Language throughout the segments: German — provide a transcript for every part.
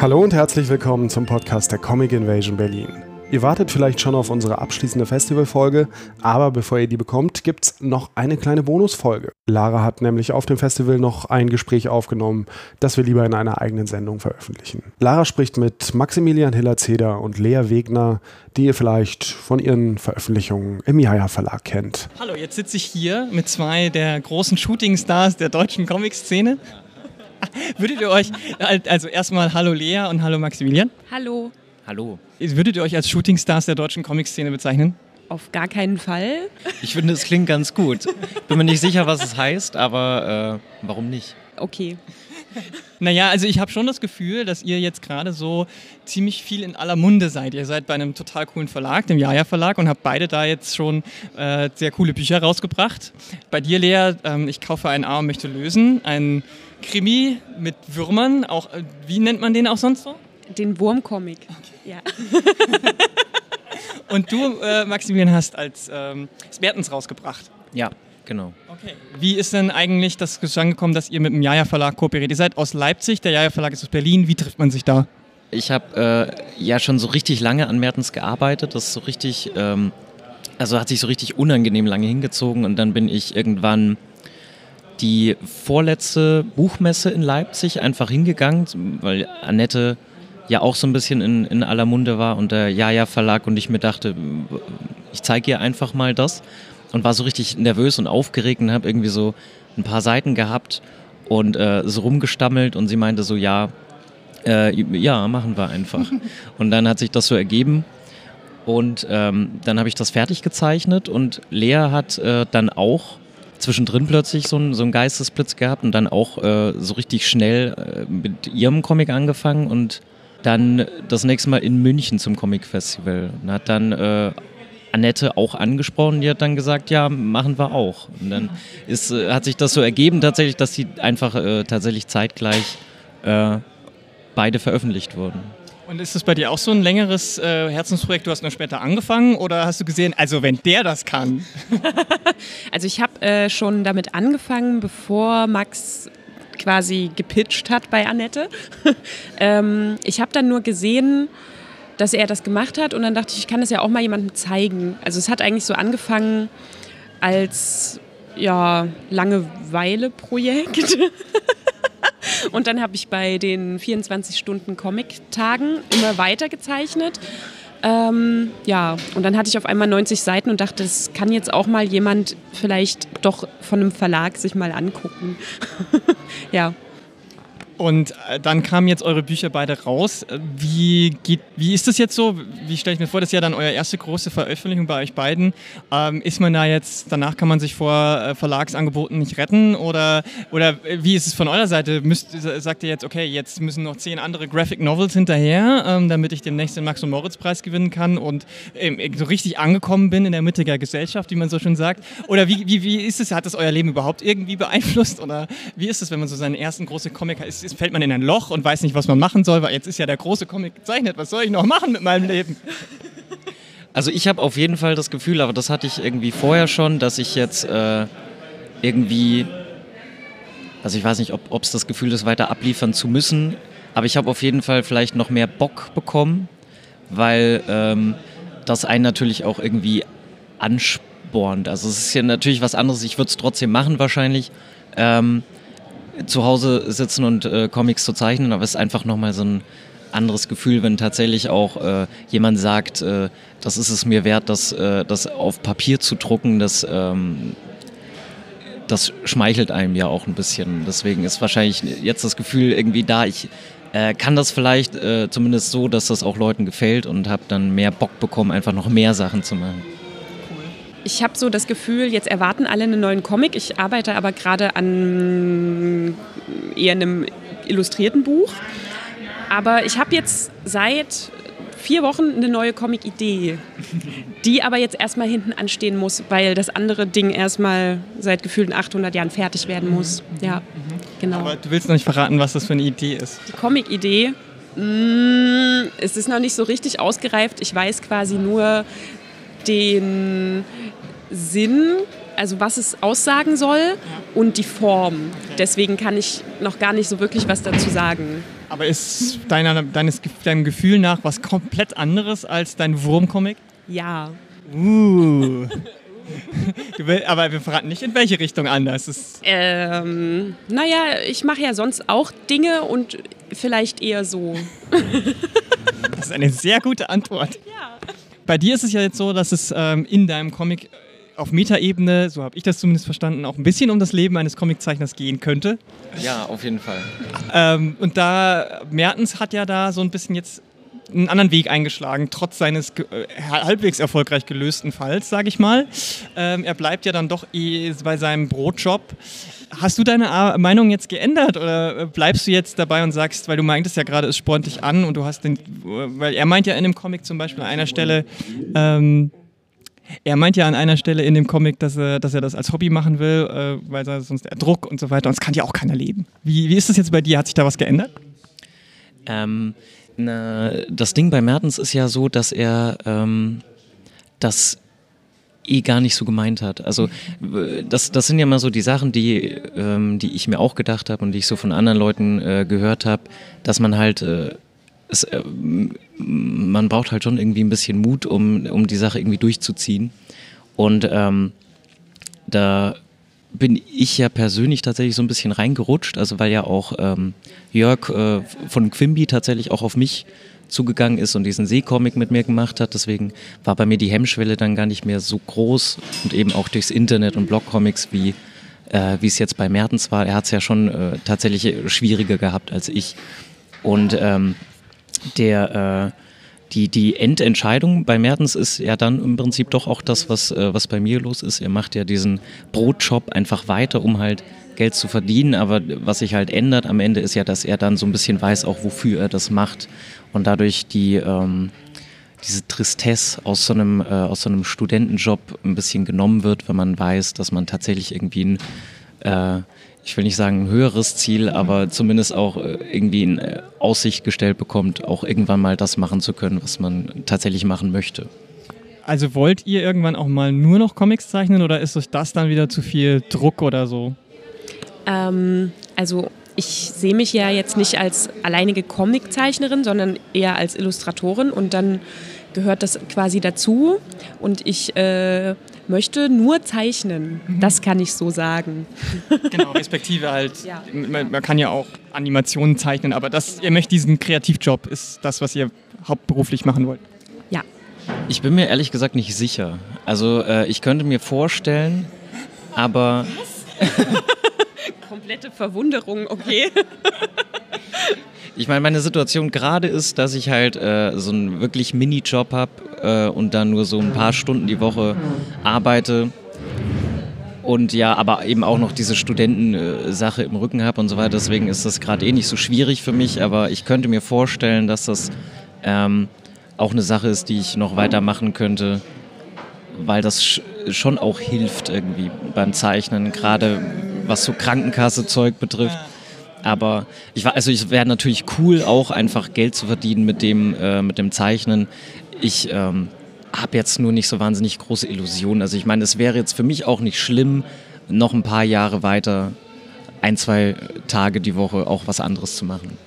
Hallo und herzlich willkommen zum Podcast der Comic Invasion Berlin. Ihr wartet vielleicht schon auf unsere abschließende Festivalfolge, aber bevor ihr die bekommt, gibt es noch eine kleine Bonusfolge. Lara hat nämlich auf dem Festival noch ein Gespräch aufgenommen, das wir lieber in einer eigenen Sendung veröffentlichen. Lara spricht mit Maximilian Hiller-Zeder und Lea Wegner, die ihr vielleicht von ihren Veröffentlichungen im Jaja Verlag kennt. Hallo, jetzt sitze ich hier mit zwei der großen Shooting-Stars der deutschen Comic-Szene. Würdet ihr euch, also erstmal Hallo Lea und Hallo Maximilian. Hallo. Hallo. Würdet ihr euch als Shootingstars der deutschen Comic-Szene bezeichnen? Auf gar keinen Fall. Ich finde, es klingt ganz gut. Bin mir nicht sicher, was es heißt, aber äh, warum nicht? Okay. Naja, also ich habe schon das Gefühl, dass ihr jetzt gerade so ziemlich viel in aller Munde seid. Ihr seid bei einem total coolen Verlag, dem Jaja Verlag, und habt beide da jetzt schon äh, sehr coole Bücher rausgebracht. Bei dir, Lea, ähm, ich kaufe einen A und möchte lösen. Ein Krimi mit Würmern. Auch, äh, wie nennt man den auch sonst so? Den Wurmcomic. Okay. Ja. Und du, äh, Maximilian, hast als ähm, Smertens rausgebracht. Ja, genau. Okay. Wie ist denn eigentlich das zustande gekommen, dass ihr mit dem Jaja Verlag kooperiert? Ihr seid aus Leipzig, der Jaja Verlag ist aus Berlin. Wie trifft man sich da? Ich habe äh, ja schon so richtig lange an Mertens gearbeitet. Das ist so richtig, ähm, also hat sich so richtig unangenehm lange hingezogen und dann bin ich irgendwann die vorletzte Buchmesse in Leipzig einfach hingegangen, weil Annette ja auch so ein bisschen in, in aller Munde war und der Jaja Verlag und ich mir dachte, ich zeige ihr einfach mal das und war so richtig nervös und aufgeregt und habe irgendwie so ein paar Seiten gehabt und äh, so rumgestammelt und sie meinte so, ja, äh, ja, machen wir einfach. und dann hat sich das so ergeben und ähm, dann habe ich das fertig gezeichnet und Lea hat äh, dann auch zwischendrin plötzlich so, ein, so einen Geistesblitz gehabt und dann auch äh, so richtig schnell äh, mit ihrem Comic angefangen und dann das nächste Mal in München zum Comic Festival und hat dann äh, Annette auch angesprochen, die hat dann gesagt, ja, machen wir auch. Und dann ist, äh, hat sich das so ergeben tatsächlich, dass sie einfach äh, tatsächlich zeitgleich äh, beide veröffentlicht wurden. Und ist das bei dir auch so ein längeres äh, Herzensprojekt? Du hast nur später angefangen oder hast du gesehen, also wenn der das kann? also ich habe äh, schon damit angefangen, bevor Max quasi gepitcht hat bei Annette. ähm, ich habe dann nur gesehen, dass er das gemacht hat und dann dachte ich, ich kann das ja auch mal jemandem zeigen. Also es hat eigentlich so angefangen als ja, Langeweile-Projekt. und dann habe ich bei den 24-Stunden-Comic-Tagen immer weiter gezeichnet. Ähm, ja, und dann hatte ich auf einmal 90 Seiten und dachte, das kann jetzt auch mal jemand vielleicht doch von einem Verlag sich mal angucken. ja. Und äh, dann kamen jetzt eure Bücher beide raus. Äh, wie, geht, wie ist das jetzt so? Wie stelle ich mir vor, das ist ja dann eure erste große Veröffentlichung bei euch beiden. Ähm, ist man da jetzt, danach kann man sich vor äh, Verlagsangeboten nicht retten? Oder, oder wie ist es von eurer Seite? Müsst, sagt ihr jetzt, okay, jetzt müssen noch zehn andere Graphic Novels hinterher, ähm, damit ich demnächst den Max- und Moritz-Preis gewinnen kann und ähm, so richtig angekommen bin in der Mitte der Gesellschaft, wie man so schön sagt? Oder wie, wie, wie ist es? Hat das euer Leben überhaupt irgendwie beeinflusst? Oder wie ist es, wenn man so seinen ersten großen Comic hat? Ist, fällt man in ein Loch und weiß nicht, was man machen soll, weil jetzt ist ja der große Comic gezeichnet. Was soll ich noch machen mit meinem Leben? Also ich habe auf jeden Fall das Gefühl, aber das hatte ich irgendwie vorher schon, dass ich jetzt äh, irgendwie, also ich weiß nicht, ob es das Gefühl ist, weiter abliefern zu müssen, aber ich habe auf jeden Fall vielleicht noch mehr Bock bekommen, weil ähm, das einen natürlich auch irgendwie anspornt. Also es ist ja natürlich was anderes, ich würde es trotzdem machen wahrscheinlich. Ähm, zu Hause sitzen und äh, Comics zu zeichnen, aber es ist einfach nochmal so ein anderes Gefühl, wenn tatsächlich auch äh, jemand sagt, äh, das ist es mir wert, das, äh, das auf Papier zu drucken, das, ähm, das schmeichelt einem ja auch ein bisschen. Deswegen ist wahrscheinlich jetzt das Gefühl irgendwie da, ich äh, kann das vielleicht äh, zumindest so, dass das auch Leuten gefällt und habe dann mehr Bock bekommen, einfach noch mehr Sachen zu machen. Ich habe so das Gefühl, jetzt erwarten alle einen neuen Comic. Ich arbeite aber gerade an eher einem illustrierten Buch. Aber ich habe jetzt seit vier Wochen eine neue Comic-Idee, die aber jetzt erstmal hinten anstehen muss, weil das andere Ding erstmal seit gefühlten 800 Jahren fertig werden muss. Ja, mhm. genau. Aber du willst noch nicht verraten, was das für eine Idee ist. Die Comic-Idee. Mm, es ist noch nicht so richtig ausgereift. Ich weiß quasi nur den Sinn, also was es aussagen soll und die Form. Deswegen kann ich noch gar nicht so wirklich was dazu sagen. Aber ist deiner, deines, deinem Gefühl nach was komplett anderes als dein Wurmcomic? Ja. Uh. Aber wir verraten nicht, in welche Richtung anders. ist. Ähm, naja, ich mache ja sonst auch Dinge und vielleicht eher so. das ist eine sehr gute Antwort. Ja. Bei dir ist es ja jetzt so, dass es ähm, in deinem Comic auf Metaebene, so habe ich das zumindest verstanden, auch ein bisschen um das Leben eines Comiczeichners gehen könnte. Ja, auf jeden Fall. Ähm, und da, Mertens hat ja da so ein bisschen jetzt einen anderen Weg eingeschlagen, trotz seines äh, halbwegs erfolgreich gelösten Falls, sage ich mal. Ähm, er bleibt ja dann doch eh bei seinem Brotjob. Hast du deine Meinung jetzt geändert oder bleibst du jetzt dabei und sagst, weil du meintest ja gerade, es spornt dich an und du hast den, weil er meint ja in dem Comic zum Beispiel an einer Stelle, ähm, er meint ja an einer Stelle in dem Comic, dass er, dass er das als Hobby machen will, äh, weil sonst der Druck und so weiter. Und es kann ja auch keiner leben. Wie, wie ist das jetzt bei dir? Hat sich da was geändert? Ähm, na, das Ding bei Mertens ist ja so, dass er ähm, das eh gar nicht so gemeint hat. Also das, das sind ja mal so die Sachen, die, ähm, die ich mir auch gedacht habe und die ich so von anderen Leuten äh, gehört habe, dass man halt äh, es, äh, man braucht halt schon irgendwie ein bisschen Mut, um, um die Sache irgendwie durchzuziehen. Und ähm, da bin ich ja persönlich tatsächlich so ein bisschen reingerutscht, also weil ja auch ähm, Jörg äh, von Quimby tatsächlich auch auf mich zugegangen ist und diesen Seecomic mit mir gemacht hat. Deswegen war bei mir die Hemmschwelle dann gar nicht mehr so groß und eben auch durchs Internet und Blogcomics, wie äh, wie es jetzt bei Mertens war. Er hat es ja schon äh, tatsächlich schwieriger gehabt als ich. Und ähm, der äh, die, die Endentscheidung bei Mertens ist ja dann im Prinzip doch auch das, was, äh, was bei mir los ist. Er macht ja diesen Brotjob einfach weiter, um halt Geld zu verdienen. Aber was sich halt ändert am Ende ist ja, dass er dann so ein bisschen weiß, auch wofür er das macht. Und dadurch die, ähm, diese Tristesse aus so, einem, äh, aus so einem Studentenjob ein bisschen genommen wird, wenn man weiß, dass man tatsächlich irgendwie ein äh, ich will nicht sagen ein höheres Ziel, aber zumindest auch äh, irgendwie in äh, Aussicht gestellt bekommt, auch irgendwann mal das machen zu können, was man tatsächlich machen möchte. Also wollt ihr irgendwann auch mal nur noch Comics zeichnen oder ist euch das dann wieder zu viel Druck oder so? Ähm, also ich sehe mich ja jetzt nicht als alleinige Comiczeichnerin, sondern eher als Illustratorin und dann gehört das quasi dazu und ich äh, möchte nur zeichnen. Mhm. Das kann ich so sagen. Genau, respektive halt. Ja. Man, man, kann ja auch Animationen zeichnen, aber das, ihr möchtet diesen Kreativjob, ist das, was ihr hauptberuflich machen wollt. Ja. Ich bin mir ehrlich gesagt nicht sicher. Also äh, ich könnte mir vorstellen, aber... Komplette Verwunderung, okay. Ich meine, meine Situation gerade ist, dass ich halt äh, so einen wirklich Minijob habe äh, und dann nur so ein paar Stunden die Woche arbeite. Und ja, aber eben auch noch diese Studentensache im Rücken habe und so weiter. Deswegen ist das gerade eh nicht so schwierig für mich. Aber ich könnte mir vorstellen, dass das ähm, auch eine Sache ist, die ich noch weitermachen könnte, weil das schon auch hilft irgendwie beim Zeichnen, gerade was so Krankenkasse-Zeug betrifft. Aber ich war, also es wäre natürlich cool, auch einfach Geld zu verdienen mit dem, äh, mit dem Zeichnen. Ich ähm, habe jetzt nur nicht so wahnsinnig große Illusionen. Also ich meine, es wäre jetzt für mich auch nicht schlimm, noch ein paar Jahre weiter, ein, zwei Tage die Woche auch was anderes zu machen.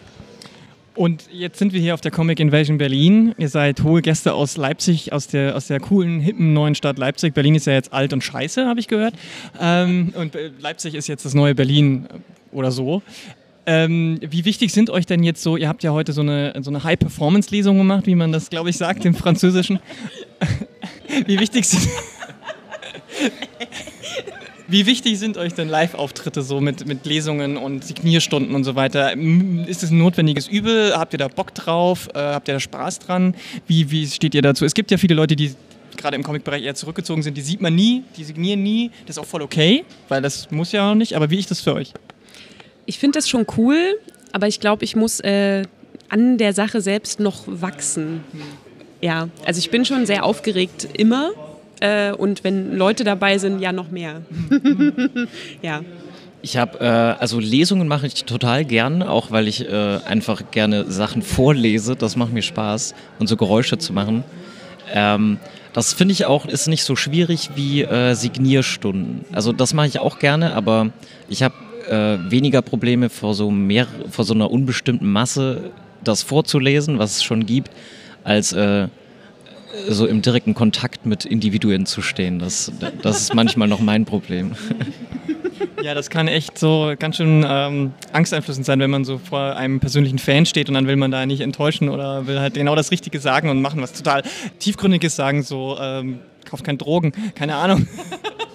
Und jetzt sind wir hier auf der Comic Invasion Berlin. Ihr seid hohe Gäste aus Leipzig, aus der, aus der coolen, hippen neuen Stadt Leipzig. Berlin ist ja jetzt alt und scheiße, habe ich gehört. Ähm, und Leipzig ist jetzt das neue Berlin oder so. Ähm, wie wichtig sind euch denn jetzt so, ihr habt ja heute so eine, so eine High-Performance-Lesung gemacht, wie man das, glaube ich, sagt im Französischen. wie wichtig sind... Wie wichtig sind euch denn Live-Auftritte so mit, mit Lesungen und Signierstunden und so weiter? Ist es ein notwendiges Übel? Habt ihr da Bock drauf? Äh, habt ihr da Spaß dran? Wie, wie steht ihr dazu? Es gibt ja viele Leute, die gerade im Comic-Bereich eher zurückgezogen sind, die sieht man nie, die signieren nie. Das ist auch voll okay, weil das muss ja auch nicht. Aber wie ist das für euch? Ich finde das schon cool, aber ich glaube, ich muss äh, an der Sache selbst noch wachsen. Ja, also ich bin schon sehr aufgeregt immer äh, und wenn Leute dabei sind, ja noch mehr. ja. Ich habe, äh, also Lesungen mache ich total gern, auch weil ich äh, einfach gerne Sachen vorlese. Das macht mir Spaß und so Geräusche zu machen. Ähm, das finde ich auch, ist nicht so schwierig wie äh, Signierstunden. Also das mache ich auch gerne, aber ich habe äh, weniger Probleme vor so, mehr, vor so einer unbestimmten Masse das vorzulesen, was es schon gibt, als äh, so im direkten Kontakt mit Individuen zu stehen. Das, das ist manchmal noch mein Problem. Ja, das kann echt so ganz schön ähm, angsteinflößend sein, wenn man so vor einem persönlichen Fan steht und dann will man da nicht enttäuschen oder will halt genau das Richtige sagen und machen, was total tiefgründiges sagen, so ähm, kauft keine Drogen, keine Ahnung.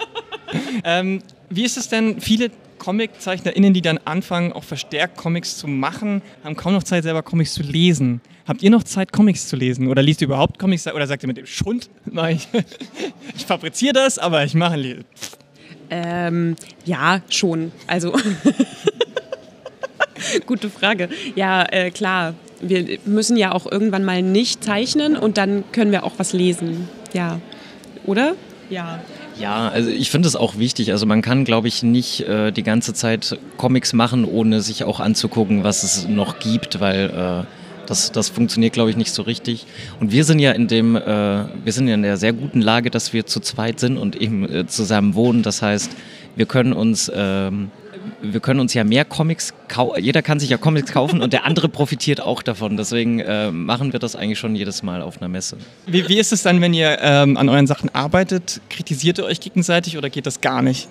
ähm, wie ist es denn, viele ComiczeichnerInnen, die dann anfangen, auch verstärkt Comics zu machen, haben kaum noch Zeit, selber Comics zu lesen. Habt ihr noch Zeit, Comics zu lesen? Oder liest ihr überhaupt Comics? Oder sagt ihr mit dem Schund? Ich, ich fabriziere das, aber ich mache ein ähm, ja, schon. Also, gute Frage. Ja, äh, klar. Wir müssen ja auch irgendwann mal nicht zeichnen und dann können wir auch was lesen. Ja. Oder? Ja. Ja, also ich finde es auch wichtig. Also man kann, glaube ich, nicht äh, die ganze Zeit Comics machen, ohne sich auch anzugucken, was es noch gibt, weil äh, das, das funktioniert, glaube ich, nicht so richtig. Und wir sind ja in dem, äh, wir sind ja in der sehr guten Lage, dass wir zu zweit sind und eben äh, zusammen wohnen. Das heißt, wir können uns ähm, wir können uns ja mehr Comics kaufen. Jeder kann sich ja Comics kaufen und der andere profitiert auch davon. Deswegen äh, machen wir das eigentlich schon jedes Mal auf einer Messe. Wie, wie ist es dann, wenn ihr ähm, an euren Sachen arbeitet? Kritisiert ihr euch gegenseitig oder geht das gar nicht?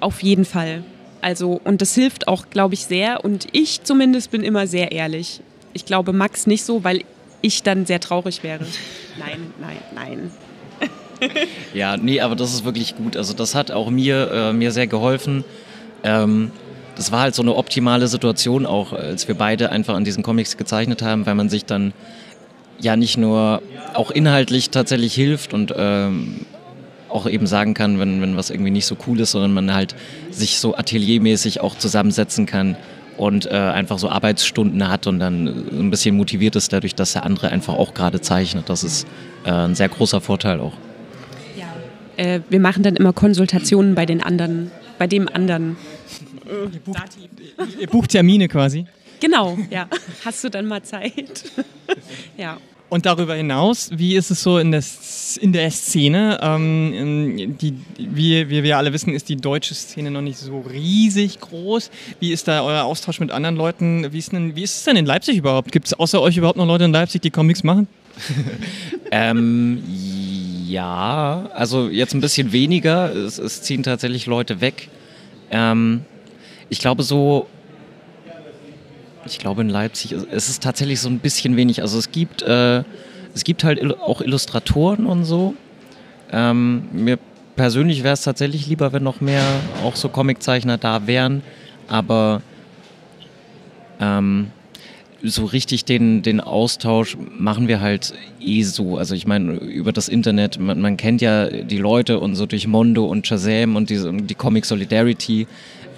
Auf jeden Fall. Also, und das hilft auch, glaube ich, sehr. Und ich zumindest bin immer sehr ehrlich. Ich glaube, Max nicht so, weil ich dann sehr traurig wäre. Nein, nein, nein. ja, nee, aber das ist wirklich gut. Also das hat auch mir, äh, mir sehr geholfen. Ähm, das war halt so eine optimale Situation auch, als wir beide einfach an diesen Comics gezeichnet haben, weil man sich dann ja nicht nur auch inhaltlich tatsächlich hilft und ähm, auch eben sagen kann, wenn, wenn was irgendwie nicht so cool ist, sondern man halt sich so ateliermäßig auch zusammensetzen kann und äh, einfach so Arbeitsstunden hat und dann ein bisschen motiviert ist dadurch, dass der andere einfach auch gerade zeichnet. Das ist äh, ein sehr großer Vorteil auch. Ja. Äh, wir machen dann immer Konsultationen bei den anderen, bei dem anderen. Ihr bucht, ihr bucht Termine quasi. Genau, ja. Hast du dann mal Zeit? ja. Und darüber hinaus, wie ist es so in der, in der Szene? Ähm, die, wie, wie wir alle wissen, ist die deutsche Szene noch nicht so riesig groß. Wie ist da euer Austausch mit anderen Leuten? Wie ist, denn, wie ist es denn in Leipzig überhaupt? Gibt es außer euch überhaupt noch Leute in Leipzig, die Comics machen? ähm, ja, also jetzt ein bisschen weniger. Es, es ziehen tatsächlich Leute weg. Ähm, ich glaube so ich glaube in Leipzig ist es tatsächlich so ein bisschen wenig. Also es gibt, äh, es gibt halt auch Illustratoren und so. Ähm, mir persönlich wäre es tatsächlich lieber, wenn noch mehr auch so Comiczeichner da wären. Aber ähm, so richtig den, den Austausch machen wir halt eh so. Also ich meine, über das Internet, man, man, kennt ja die Leute und so durch Mondo und Shazam und diese, die Comic Solidarity.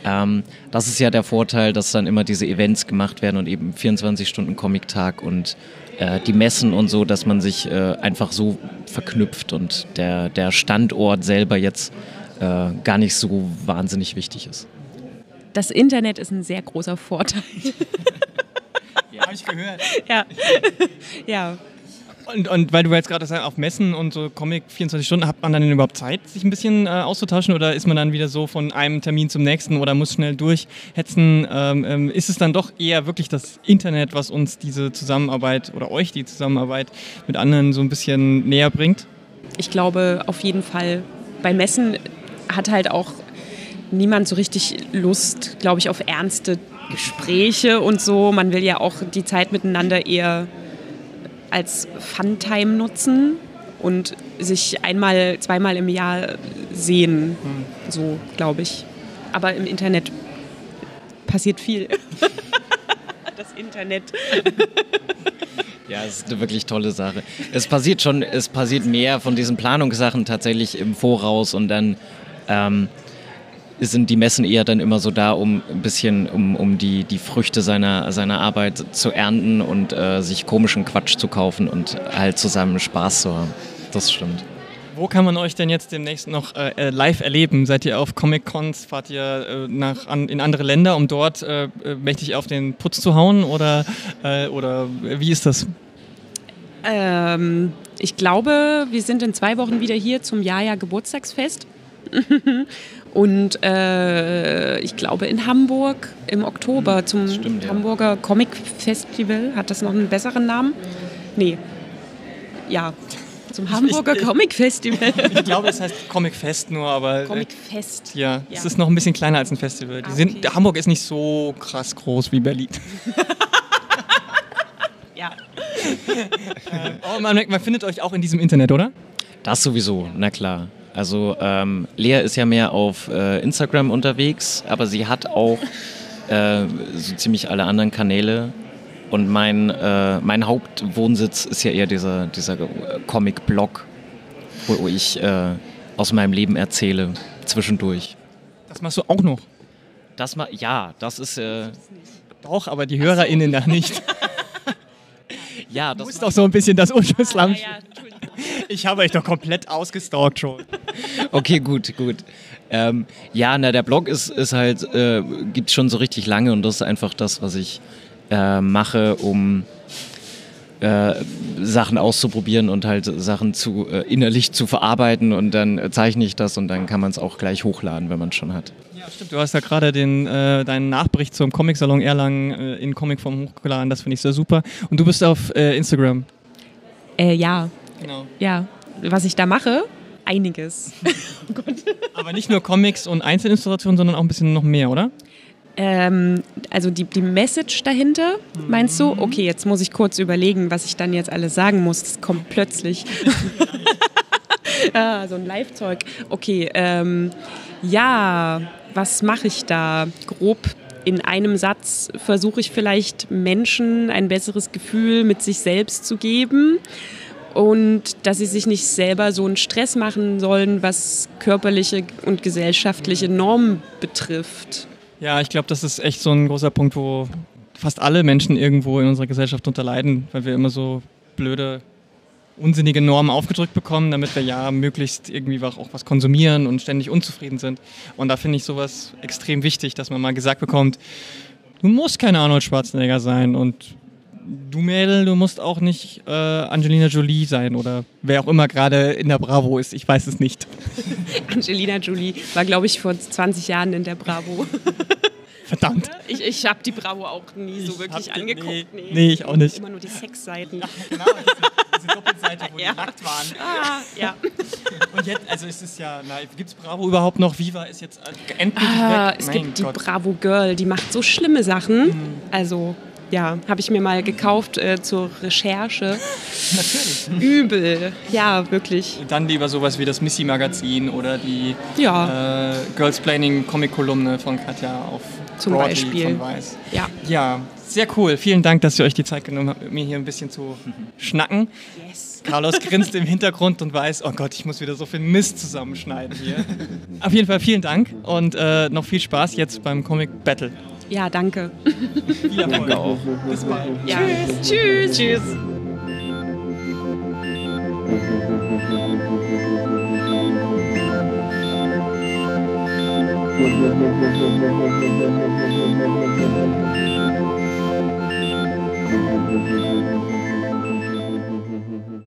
Ähm, das ist ja der Vorteil, dass dann immer diese Events gemacht werden und eben 24 Stunden Comic-Tag und äh, die Messen und so, dass man sich äh, einfach so verknüpft und der, der Standort selber jetzt äh, gar nicht so wahnsinnig wichtig ist. Das Internet ist ein sehr großer Vorteil. ja, habe ich gehört. Ja. ja. Und, und weil du jetzt gerade sagst, auf Messen und so Comic 24 Stunden, hat man dann überhaupt Zeit, sich ein bisschen äh, auszutauschen oder ist man dann wieder so von einem Termin zum nächsten oder muss schnell durchhetzen? Ähm, ähm, ist es dann doch eher wirklich das Internet, was uns diese Zusammenarbeit oder euch die Zusammenarbeit mit anderen so ein bisschen näher bringt? Ich glaube auf jeden Fall, bei Messen hat halt auch niemand so richtig Lust, glaube ich, auf ernste Gespräche und so. Man will ja auch die Zeit miteinander eher als Funtime nutzen und sich einmal, zweimal im Jahr sehen. So, glaube ich. Aber im Internet passiert viel. das Internet. Ja, es ist eine wirklich tolle Sache. Es passiert schon, es passiert mehr von diesen Planungssachen tatsächlich im Voraus und dann ähm, sind die Messen eher dann immer so da, um ein bisschen, um, um die, die Früchte seiner, seiner Arbeit zu ernten und äh, sich komischen Quatsch zu kaufen und halt zusammen Spaß zu haben. Das stimmt. Wo kann man euch denn jetzt demnächst noch äh, äh live erleben? Seid ihr auf Comic-Cons? Fahrt ihr äh, nach, an, in andere Länder, um dort äh, äh, mächtig auf den Putz zu hauen? Oder, oder wie ist das? Ähm, ich glaube, wir sind in zwei Wochen wieder hier zum Jaja Geburtstagsfest. Und äh, ich glaube in Hamburg im Oktober hm, zum stimmt, Hamburger ja. Comic Festival. Hat das noch einen besseren Namen? Nee. Ja, zum Hamburger ich, Comic Festival. Ich glaube, es heißt Comic Fest nur, aber. Äh, Comic Fest. Ja, ja, es ist noch ein bisschen kleiner als ein Festival. Ah, okay. sind, Hamburg ist nicht so krass groß wie Berlin. ja. oh, man, man findet euch auch in diesem Internet, oder? Das sowieso, na klar. Also ähm, Lea ist ja mehr auf äh, Instagram unterwegs, aber sie hat auch äh, so ziemlich alle anderen Kanäle. Und mein, äh, mein Hauptwohnsitz ist ja eher dieser, dieser Comic-Blog, wo ich äh, aus meinem Leben erzähle, zwischendurch. Das machst du auch noch? Das ma ja, das ist... Äh, Doch, aber die HörerInnen so. da nicht. ja, das ist doch so ein bisschen das Unschuldsland. Ja, ja, ich habe euch doch komplett ausgestalkt schon. Okay, gut, gut. Ähm, ja, na, der Blog ist, ist halt, äh, gibt schon so richtig lange und das ist einfach das, was ich äh, mache, um äh, Sachen auszuprobieren und halt Sachen zu äh, innerlich zu verarbeiten und dann zeichne ich das und dann kann man es auch gleich hochladen, wenn man es schon hat. Ja, stimmt. Du hast ja gerade den, äh, deinen Nachbericht zum Comic-Salon Erlangen äh, in Comicform hochgeladen. Das finde ich sehr super. Und du bist auf äh, Instagram. Äh, ja, Genau. Ja, was ich da mache, einiges. oh Aber nicht nur Comics und Einzelillustrationen, sondern auch ein bisschen noch mehr, oder? Ähm, also die, die Message dahinter, meinst du? Okay, jetzt muss ich kurz überlegen, was ich dann jetzt alles sagen muss. Das kommt plötzlich. ah, so ein Live-Zeug. Okay, ähm, ja, was mache ich da? Grob in einem Satz versuche ich vielleicht Menschen ein besseres Gefühl mit sich selbst zu geben und dass sie sich nicht selber so einen Stress machen sollen, was körperliche und gesellschaftliche Normen betrifft. Ja, ich glaube, das ist echt so ein großer Punkt, wo fast alle Menschen irgendwo in unserer Gesellschaft unterleiden, weil wir immer so blöde, unsinnige Normen aufgedrückt bekommen, damit wir ja möglichst irgendwie auch was konsumieren und ständig unzufrieden sind. Und da finde ich sowas extrem wichtig, dass man mal gesagt bekommt, du musst kein Arnold Schwarzenegger sein und du Mädel, du musst auch nicht äh, Angelina Jolie sein oder wer auch immer gerade in der Bravo ist. Ich weiß es nicht. Angelina Jolie war, glaube ich, vor 20 Jahren in der Bravo. Verdammt. Ich, ich habe die Bravo auch nie so ich wirklich hab, angeguckt. Nee, nee. nee, ich auch nicht. Immer nur die Sexseiten. Ja, genau, diese, diese Doppelseite, wo ja. die nackt waren. Ah, ja. Und jetzt, also ist es ja, gibt es Bravo überhaupt noch? Viva ist jetzt endlich ah, weg. Es mein gibt Gott. die Bravo Girl, die macht so schlimme Sachen. Mhm. Also ja, habe ich mir mal gekauft äh, zur Recherche. Natürlich. Übel, ja, wirklich. Dann lieber sowas wie das Missy-Magazin oder die ja. äh, Girls Planning Comic-Kolumne von Katja auf Zum Broadly Beispiel. von Weiß. Ja. ja, sehr cool. Vielen Dank, dass ihr euch die Zeit genommen habt, mit mir hier ein bisschen zu schnacken. Yes. Carlos grinst im Hintergrund und weiß, oh Gott, ich muss wieder so viel Mist zusammenschneiden hier. Auf jeden Fall vielen Dank und äh, noch viel Spaß jetzt beim Comic Battle. Ja, danke. danke auch. Bis bald. Ja. Tschüss. Tschüss. Tschüss.